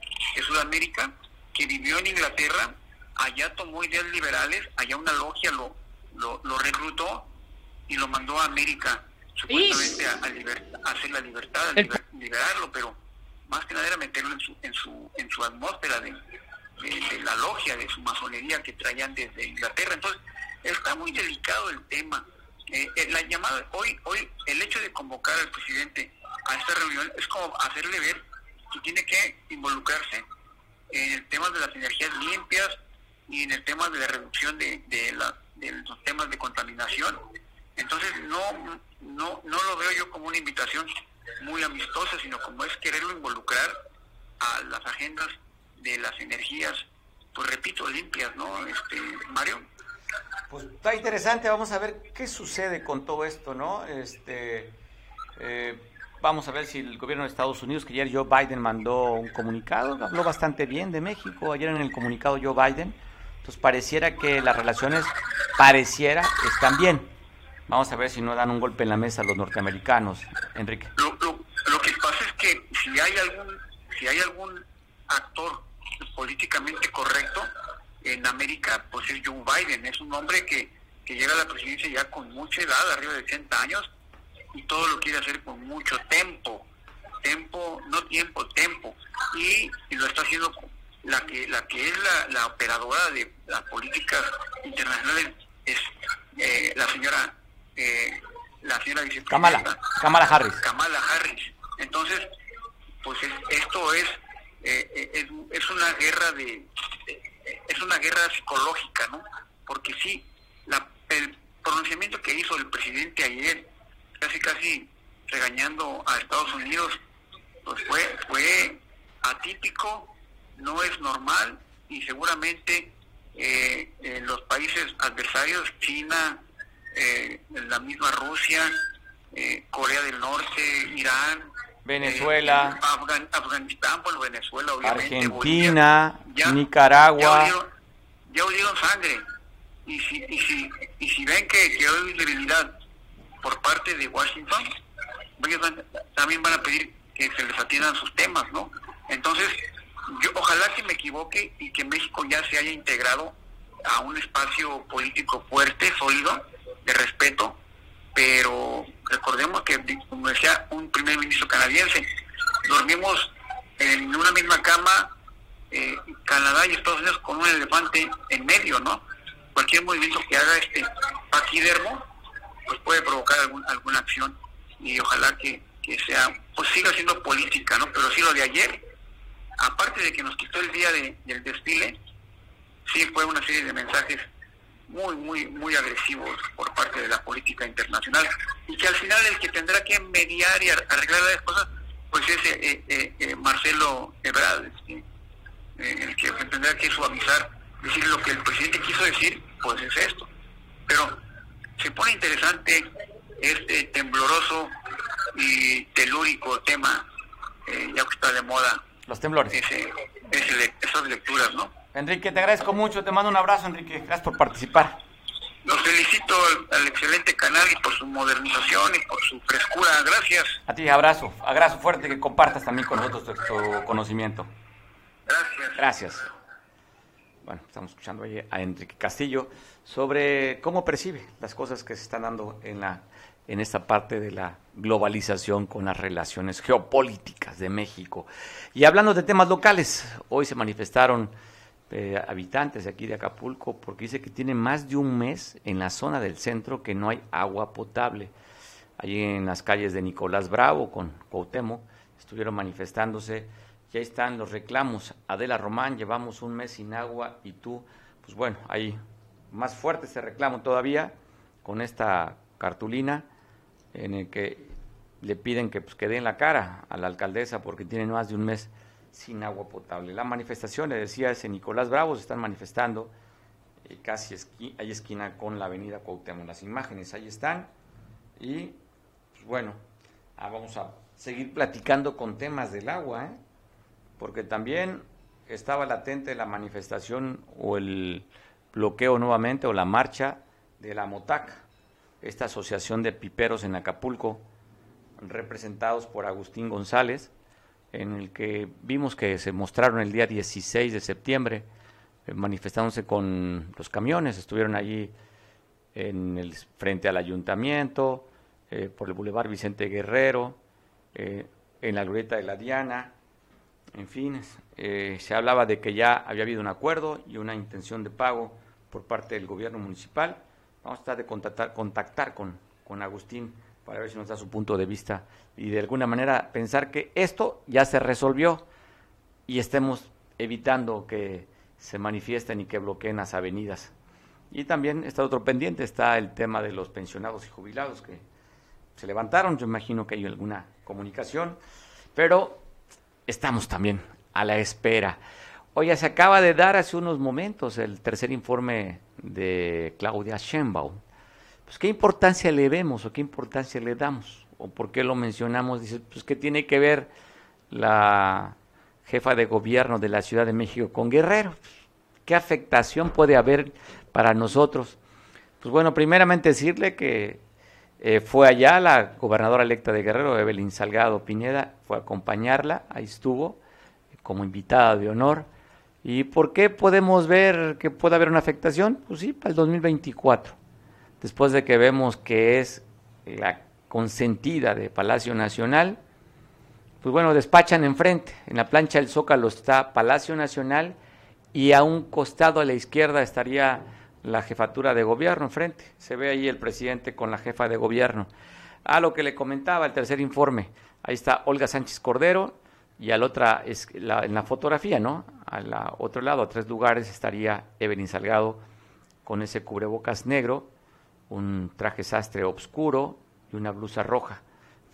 Sudamérica que vivió en Inglaterra, allá tomó ideas liberales, allá una logia lo, lo, reclutó y lo mandó a América, supuestamente a, hacer la libertad, a liberarlo, pero más que nada era meterlo en su, en su, en su atmósfera de, la logia, de su masonería que traían desde Inglaterra. Entonces, está muy delicado el tema. Eh, eh, la llamada, hoy, hoy, el hecho de convocar al presidente a esta reunión es como hacerle ver que tiene que involucrarse en el tema de las energías limpias y en el tema de la reducción de, de, los temas de contaminación. Entonces no, no, no lo veo yo como una invitación muy amistosa, sino como es quererlo involucrar a las agendas de las energías, pues repito, limpias, ¿no, este Mario? Pues está interesante, vamos a ver qué sucede con todo esto, ¿no? Este, eh, vamos a ver si el gobierno de Estados Unidos, que ayer Joe Biden mandó un comunicado, habló bastante bien de México, ayer en el comunicado Joe Biden, entonces pareciera que las relaciones, pareciera, están bien. Vamos a ver si no dan un golpe en la mesa los norteamericanos, Enrique. Lo, lo que pasa es que si hay algún, si hay algún actor políticamente correcto en América, pues es Joe Biden, es un hombre que, que llega a la presidencia ya con mucha edad, arriba de 80 años, y todo lo quiere hacer con mucho tiempo, tiempo, no tiempo, tiempo, y, lo está haciendo la que la que es la, la operadora de las políticas internacionales es eh, la señora eh, la señora vicepresidenta. Kamala, Harris. Kamala Harris. Entonces pues esto es, eh, es es una guerra de es una guerra psicológica no porque sí la, el pronunciamiento que hizo el presidente ayer casi casi regañando a Estados Unidos, pues fue, fue atípico, no es normal y seguramente eh, en los países adversarios, China, eh, la misma Rusia, eh, Corea del Norte, Irán, Venezuela, Afganistán, bueno, Venezuela, obviamente, Argentina, Nicaragua, ya oyeron sangre. Y si, y si, y si ven que, que hay debilidad por parte de Washington, ellos también van a pedir que se les atiendan sus temas, ¿no? Entonces, yo ojalá que me equivoque y que México ya se haya integrado a un espacio político fuerte, sólido, de respeto, pero recordemos que, como decía un primer ministro canadiense, dormimos en una misma cama, eh, Canadá y Estados Unidos con un elefante en medio, ¿no? Cualquier movimiento que haga este paquidermo pues puede provocar algún, alguna acción y ojalá que, sea, pues siga siendo política, ¿no? Pero sí lo de ayer, aparte de que nos quitó el día del desfile, sí fue una serie de mensajes muy, muy, muy agresivos por parte de la política internacional y que al final el que tendrá que mediar y arreglar las cosas, pues es eh, eh, eh, Marcelo Ebrard, este, el que tendrá que suavizar, decir lo que el presidente quiso decir, pues es esto. Pero se pone interesante este tembloroso y telúrico tema, ya que está de moda. Los temblores. esas lecturas, ¿no? Enrique, te agradezco mucho, te mando un abrazo, Enrique, gracias por participar. Los felicito al, excelente canal y por su modernización y por su frescura, gracias. A ti, abrazo, abrazo fuerte que compartas también con nosotros tu, conocimiento. Gracias. Gracias. Bueno, estamos escuchando a Enrique Castillo sobre cómo percibe las cosas que se están dando en la en esta parte de la globalización con las relaciones geopolíticas de México. Y hablando de temas locales, hoy se manifestaron eh, habitantes de aquí de Acapulco porque dice que tiene más de un mes en la zona del centro que no hay agua potable. Allí en las calles de Nicolás Bravo con Cuauhtémoc estuvieron manifestándose. Ya están los reclamos. Adela Román, llevamos un mes sin agua y tú, pues bueno, ahí más fuerte ese reclamo todavía con esta cartulina en el que le piden que pues, quede en la cara a la alcaldesa porque tiene más de un mes sin agua potable. La manifestación, le decía, ese Nicolás Bravo, están manifestando eh, casi hay esquina con la avenida Cuauhtémoc. Las imágenes ahí están y pues, bueno, ah, vamos a seguir platicando con temas del agua, ¿eh? porque también estaba latente la manifestación o el bloqueo nuevamente o la marcha de la MOTAC, esta asociación de piperos en Acapulco, representados por Agustín González, en el que vimos que se mostraron el día 16 de septiembre eh, manifestándose con los camiones, estuvieron allí en el, frente al ayuntamiento, eh, por el Boulevard Vicente Guerrero, eh, en la glorieta de la Diana, en fin, se hablaba de que ya había habido un acuerdo y una intención de pago por parte del gobierno municipal. Vamos a tratar de contactar, contactar con, con Agustín para ver si nos da su punto de vista y de alguna manera pensar que esto ya se resolvió y estemos evitando que se manifiesten y que bloqueen las avenidas. Y también está otro pendiente, está el tema de los pensionados y jubilados que se levantaron, yo imagino que hay alguna comunicación, pero estamos también a la espera. Oye, se acaba de dar hace unos momentos el tercer informe de Claudia Sheinbaum. Pues, ¿qué importancia le vemos o qué importancia le damos? ¿O por qué lo mencionamos? Dice, pues que tiene que ver la jefa de gobierno de la Ciudad de México con Guerrero. ¿Qué afectación puede haber para nosotros? Pues bueno, primeramente decirle que eh, fue allá la gobernadora electa de Guerrero, Evelyn Salgado Pineda, fue a acompañarla, ahí estuvo como invitada de honor. ¿Y por qué podemos ver que puede haber una afectación? Pues sí, para el 2024. Después de que vemos que es la consentida de Palacio Nacional, pues bueno, despachan enfrente. En la plancha del Zócalo está Palacio Nacional y a un costado a la izquierda estaría la jefatura de gobierno enfrente. Se ve ahí el presidente con la jefa de gobierno. A lo que le comentaba el tercer informe, ahí está Olga Sánchez Cordero y al otra es en la fotografía, ¿no? Al otro lado, a tres lugares estaría Evelyn Salgado con ese cubrebocas negro, un traje sastre oscuro y una blusa roja.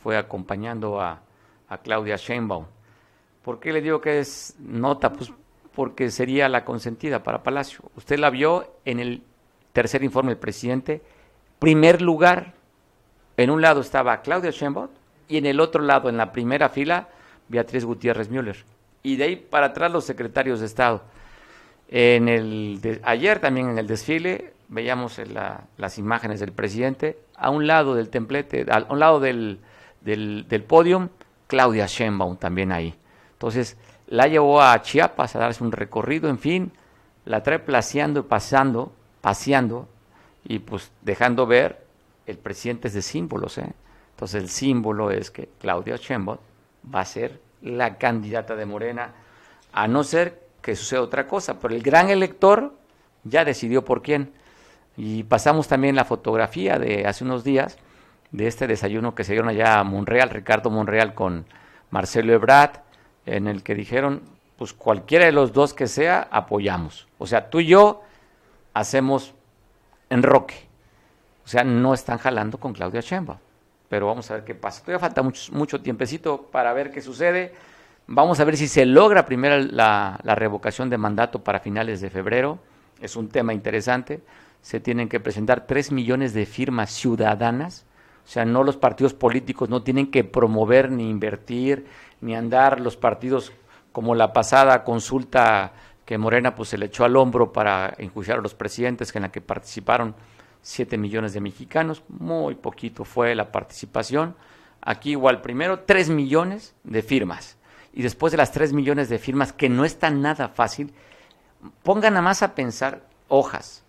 Fue acompañando a, a Claudia Sheinbaum. ¿Por qué le digo que es nota? Pues porque sería la consentida para Palacio. Usted la vio en el tercer informe del presidente. Primer lugar, en un lado estaba Claudia Sheinbaum y en el otro lado, en la primera fila, Beatriz Gutiérrez Müller. Y de ahí para atrás los secretarios de Estado. En el ayer también en el desfile veíamos las imágenes del presidente. A un lado del templete, a un lado del, del, del podium, Claudia Sheinbaum también ahí. Entonces, la llevó a Chiapas a darse un recorrido, en fin, la trae placeando y pasando, paseando y pues dejando ver el presidente es de símbolos, ¿eh? Entonces el símbolo es que Claudia Sheinbaum va a ser la candidata de Morena, a no ser que suceda otra cosa, pero el gran elector ya decidió por quién. Y pasamos también la fotografía de hace unos días de este desayuno que se dieron allá a Monreal, Ricardo Monreal con Marcelo Ebrard, en el que dijeron, pues cualquiera de los dos que sea, apoyamos. O sea, tú y yo hacemos enroque. O sea, no están jalando con Claudia Sheinbaum. Pero vamos a ver qué pasa. Todavía falta mucho, mucho tiempecito para ver qué sucede. Vamos a ver si se logra primero la, la revocación de mandato para finales de febrero. Es un tema interesante. Se tienen que presentar tres millones de firmas ciudadanas. O sea, no los partidos políticos no tienen que promover ni invertir ni andar los partidos como la pasada consulta que Morena pues se le echó al hombro para enjuiciar a los presidentes en la que participaron 7 millones de mexicanos, muy poquito fue la participación. Aquí igual, primero 3 millones de firmas y después de las 3 millones de firmas, que no está nada fácil, pongan a más a pensar hojas.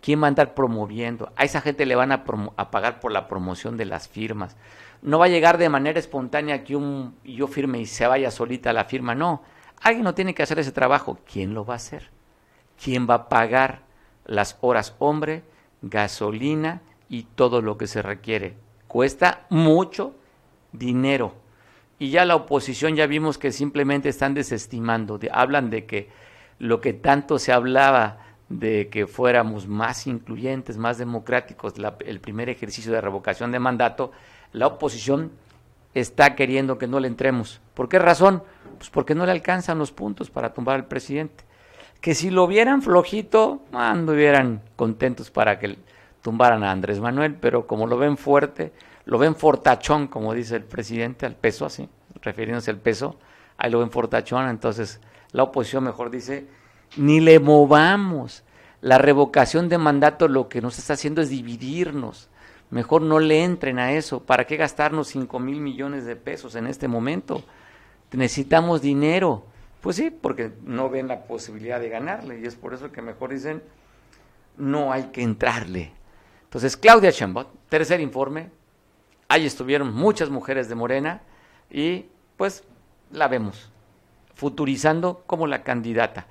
¿Quién va a andar promoviendo? A esa gente le van a, pagar por la promoción de las firmas no va a llegar de manera espontánea que un yo firme y se vaya solita la firma, no. Alguien no tiene que hacer ese trabajo. ¿Quién lo va a hacer? ¿Quién va a pagar las horas hombre, gasolina y todo lo que se requiere? Cuesta mucho dinero. Y ya la oposición ya vimos que simplemente están desestimando, hablan de que lo que tanto se hablaba de que fuéramos más incluyentes, más democráticos, el primer ejercicio de revocación de mandato, la oposición está queriendo que no le entremos. ¿Por qué razón? Pues porque no le alcanzan los puntos para tumbar al presidente. Que si lo vieran flojito, anduvieran contentos para que tumbaran a Andrés Manuel, pero como lo ven fuerte, lo ven fortachón, como dice el presidente, al peso así, refiriéndose al peso, ahí lo ven fortachón, entonces la oposición mejor dice, ni le movamos. La revocación de mandato lo que nos está haciendo es dividirnos Mejor no le entren a eso. ¿Para qué gastarnos 5 mil millones de pesos en este momento? Necesitamos dinero. Pues sí, porque no ven la posibilidad de ganarle y es por eso que mejor dicen, no hay que entrarle. Entonces, Claudia Chambot, tercer informe, ahí estuvieron muchas mujeres de Morena y pues la vemos futurizando como la candidata.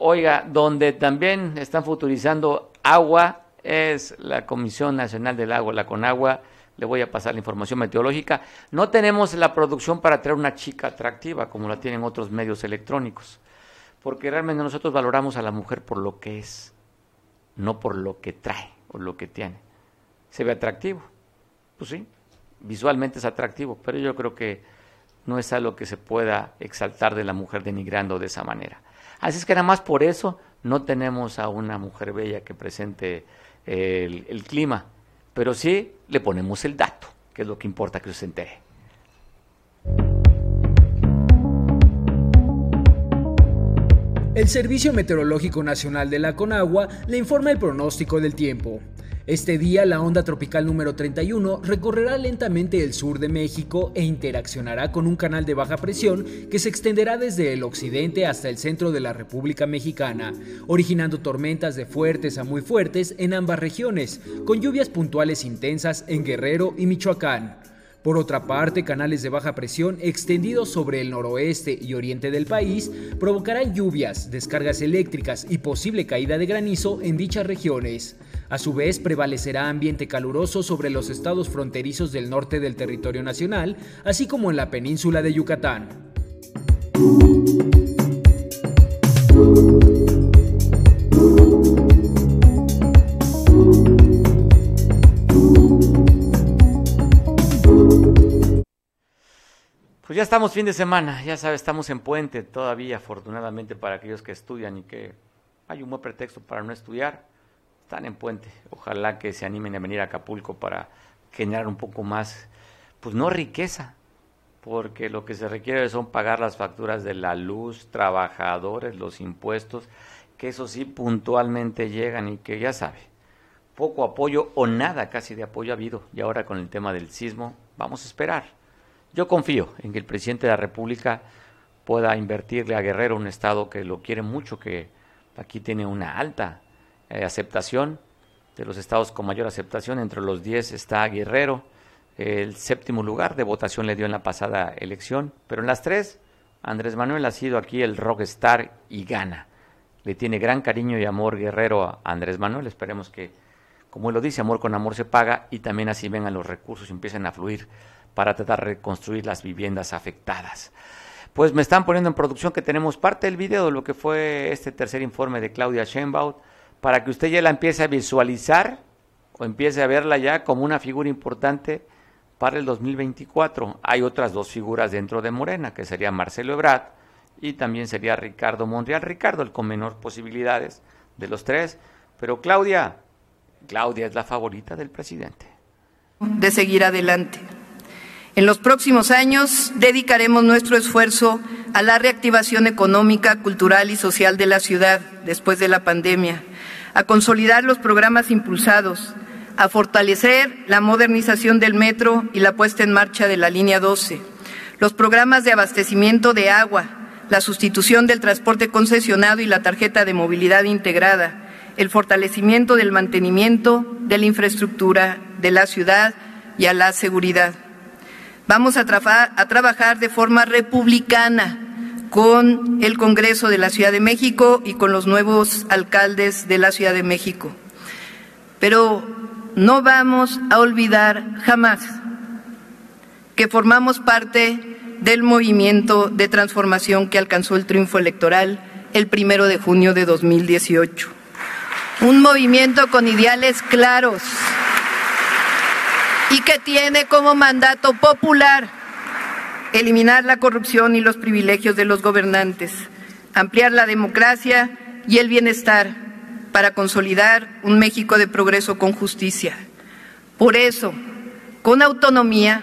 Oiga, donde también están futurizando agua es la Comisión Nacional del Agua, la CONAGUA. Le voy a pasar la información meteorológica. No tenemos la producción para traer una chica atractiva como la tienen otros medios electrónicos, porque realmente nosotros valoramos a la mujer por lo que es, no por lo que trae o lo que tiene. Se ve atractivo, pues sí, visualmente es atractivo, pero yo creo que no es algo que se pueda exaltar de la mujer denigrando de esa manera. Así es que nada más por eso no tenemos a una mujer bella que presente el, clima, pero sí le ponemos el dato, que es lo que importa que se entere. El Servicio Meteorológico Nacional de la Conagua le informa el pronóstico del tiempo. Este día la onda tropical número 31 recorrerá lentamente el sur de México e interaccionará con un canal de baja presión que se extenderá desde el occidente hasta el centro de la República Mexicana, originando tormentas de fuertes a muy fuertes en ambas regiones, con lluvias puntuales intensas en Guerrero y Michoacán. Por otra parte, canales de baja presión extendidos sobre el noroeste y oriente del país provocarán lluvias, descargas eléctricas y posible caída de granizo en dichas regiones. A su vez, prevalecerá ambiente caluroso sobre los estados fronterizos del norte del territorio nacional, así como en la península de Yucatán. Pues ya estamos fin de semana, ya sabes, estamos en puente todavía, afortunadamente para aquellos que estudian y que hay un buen pretexto para no estudiar están en puente. Ojalá que se animen a venir a Acapulco para generar un poco más, pues no riqueza, porque lo que se requiere son pagar las facturas de la luz, trabajadores, los impuestos, que eso sí puntualmente llegan y que ya sabe, poco apoyo o nada casi de apoyo ha habido. Y ahora con el tema del sismo, vamos a esperar. Yo confío en que el presidente de la República pueda invertirle a Guerrero, un estado que lo quiere mucho, que aquí tiene una alta eh, aceptación, de los estados con mayor aceptación, entre los 10 está Guerrero, el séptimo lugar de votación le dio en la pasada elección, pero en las tres, Andrés Manuel ha sido aquí el rockstar y gana. Le tiene gran cariño y amor Guerrero a Andrés Manuel, esperemos que, como él lo dice, amor con amor se paga y también así vengan los recursos y empiecen a fluir para tratar de reconstruir las viviendas afectadas. Pues me están poniendo en producción que tenemos parte del video de lo que fue este tercer informe de Claudia Sheinbaum para que usted ya la empiece a visualizar o empiece a verla ya como una figura importante para el 2024. Hay otras dos figuras dentro de Morena, que sería Marcelo Ebrard y también sería Ricardo Monreal. Ricardo, el con menor posibilidades de los tres, pero Claudia, Claudia es la favorita del presidente. De seguir adelante. En los próximos años dedicaremos nuestro esfuerzo a la reactivación económica, cultural y social de la ciudad después de la pandemia a consolidar los programas impulsados, a fortalecer la modernización del metro y la puesta en marcha de la línea 12, los programas de abastecimiento de agua, la sustitución del transporte concesionado y la tarjeta de movilidad integrada, el fortalecimiento del mantenimiento de la infraestructura de la ciudad y a la seguridad. Vamos a, a trabajar de forma republicana con el Congreso de la Ciudad de México y con los nuevos alcaldes de la Ciudad de México. Pero no vamos a olvidar jamás que formamos parte del movimiento de transformación que alcanzó el triunfo electoral el primero de junio de 2018. Un movimiento con ideales claros y que tiene como mandato popular eliminar la corrupción y los privilegios de los gobernantes, ampliar la democracia y el bienestar para consolidar un México de progreso con justicia. Por eso, con autonomía,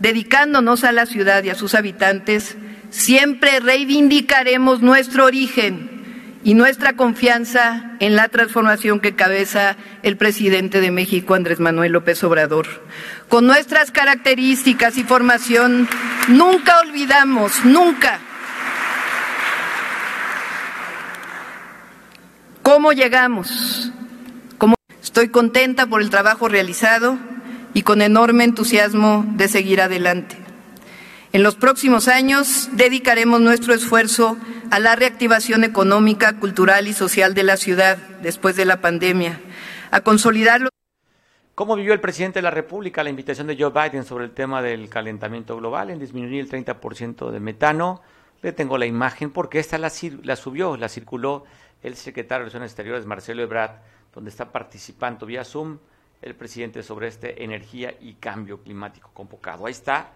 dedicándonos a la ciudad y a sus habitantes, siempre reivindicaremos nuestro origen y nuestra confianza en la transformación que cabeza el presidente de México, Andrés Manuel López Obrador. Con nuestras características y formación, nunca olvidamos, nunca, cómo llegamos. Estoy contenta por el trabajo realizado y con enorme entusiasmo de seguir adelante. En los próximos años dedicaremos nuestro esfuerzo a la reactivación económica, cultural y social de la ciudad después de la pandemia, a consolidarlo. ¿Cómo vivió el presidente de la República la invitación de Joe Biden sobre el tema del calentamiento global en disminuir el 30% de metano? Le tengo la imagen porque esta la, la, subió, la circuló el secretario de Relaciones Exteriores, Marcelo Ebrard, donde está participando vía Zoom el presidente sobre este energía y cambio climático convocado. Ahí está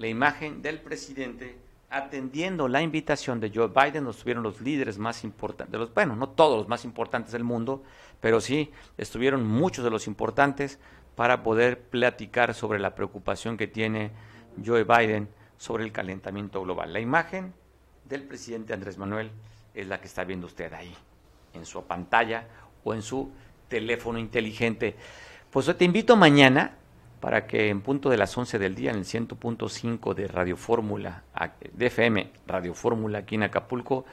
la imagen del presidente atendiendo la invitación de Joe Biden, estuvieron los líderes más importantes, los, bueno, no todos los más importantes del mundo, pero sí estuvieron muchos de los importantes para poder platicar sobre la preocupación que tiene Joe Biden sobre el calentamiento global. La imagen del presidente Andrés Manuel es la que está viendo usted ahí, en su pantalla o en su teléfono inteligente. Pues te invito mañana para que en punto de las 11 del día en el 100.5 de Radio Fórmula, de FM Radio Fórmula aquí en Acapulco,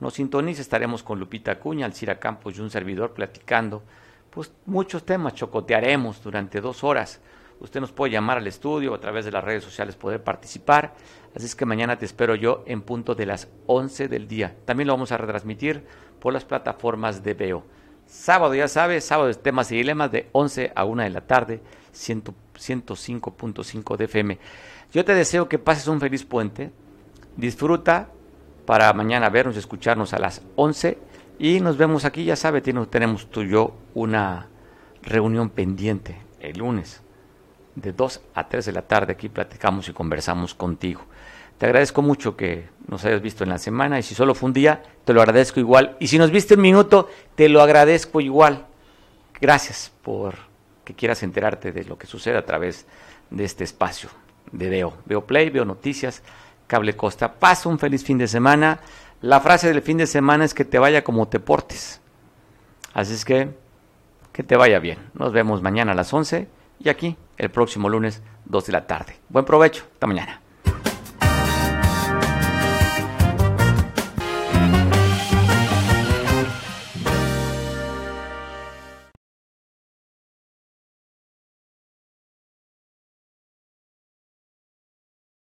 nos sintonice, estaremos con Lupita Cuña, Alcira Campos y un servidor platicando, pues muchos temas, chocotearemos durante dos horas. Usted nos puede llamar al estudio a través de las redes sociales, poder participar. Así es que mañana te espero yo en punto de las 11 del día. También lo vamos a retransmitir por las plataformas de Veo. Sábado, ya sabes, sábado de temas y dilemas de 11 a 1 de la tarde, 105.5 de. Yo te deseo que pases un feliz puente. Disfruta para mañana vernos y escucharnos a las 11 y nos vemos aquí, ya sabes, tenemos tú y yo una reunión pendiente el lunes de 2 a 3 de la tarde aquí platicamos y conversamos contigo. Te agradezco mucho que nos hayas visto en la semana y si solo fue un día, te lo agradezco igual. Y si nos viste un minuto, te lo agradezco igual. Gracias por que quieras enterarte de lo que sucede a través de este espacio de Veo. Veo Play, veo noticias, Cable Costa. Pasa un feliz fin de semana. La frase del fin de semana es que te vaya como te portes. Así es que, que te vaya bien. Nos vemos mañana a las 11 y aquí el próximo lunes 2 de la tarde. Buen provecho. Hasta mañana.